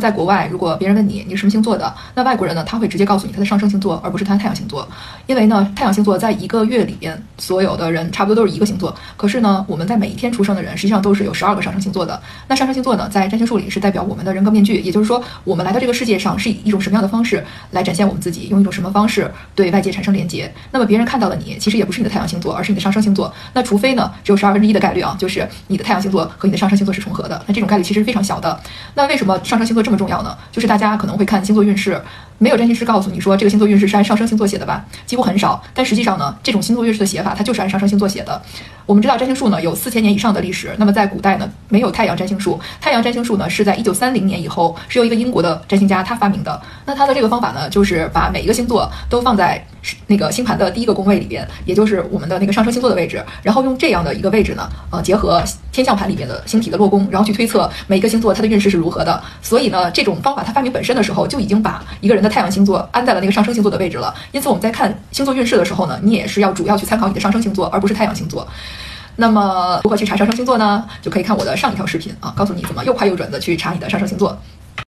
在国外，如果别人问你你是什么星座的，那外国人呢，他会直接告诉你他的上升星座，而不是他的太阳星座，因为呢，太阳星座在一个月里边，所有的人差不多都是一个星座。可是呢，我们在每一天出生的人，实际上都是有十二个上升星座的。那上升星座呢，在占星术里是代表我们的人格面具，也就是说，我们来到这个世界上是以一种什么样的方式来展现我们自己，用一种什么方式对外界产生连接。那么别人看到的你，其实也不是你的太阳星座，而是你的上升星座。那除非呢，只有十二分之一的概率啊，就是你的太阳星座和你的上升星座是重合的。那这种概率其实非常小的。那为什么上升星座这这么重要呢？就是大家可能会看星座运势，没有占星师告诉你说这个星座运势是按上升星座写的吧？几乎很少。但实际上呢，这种星座运势的写法，它就是按上升星座写的。我们知道占星术呢有四千年以上的历史，那么在古代呢没有太阳占星术，太阳占星术呢是在一九三零年以后是由一个英国的占星家他发明的。那他的这个方法呢，就是把每一个星座都放在那个星盘的第一个宫位里边，也就是我们的那个上升星座的位置，然后用这样的一个位置呢，呃，结合天象盘里面的星体的落宫，然后去推测每一个星座它的运势是如何的。所以呢，这种方法它发明本身的时候就已经把一个人的太阳星座安在了那个上升星座的位置了。因此我们在看星座运势的时候呢，你也是要主要去参考你的上升星座，而不是太阳星座。那么如何去查上升星座呢？就可以看我的上一条视频啊，告诉你怎么又快又准的去查你的上升星座。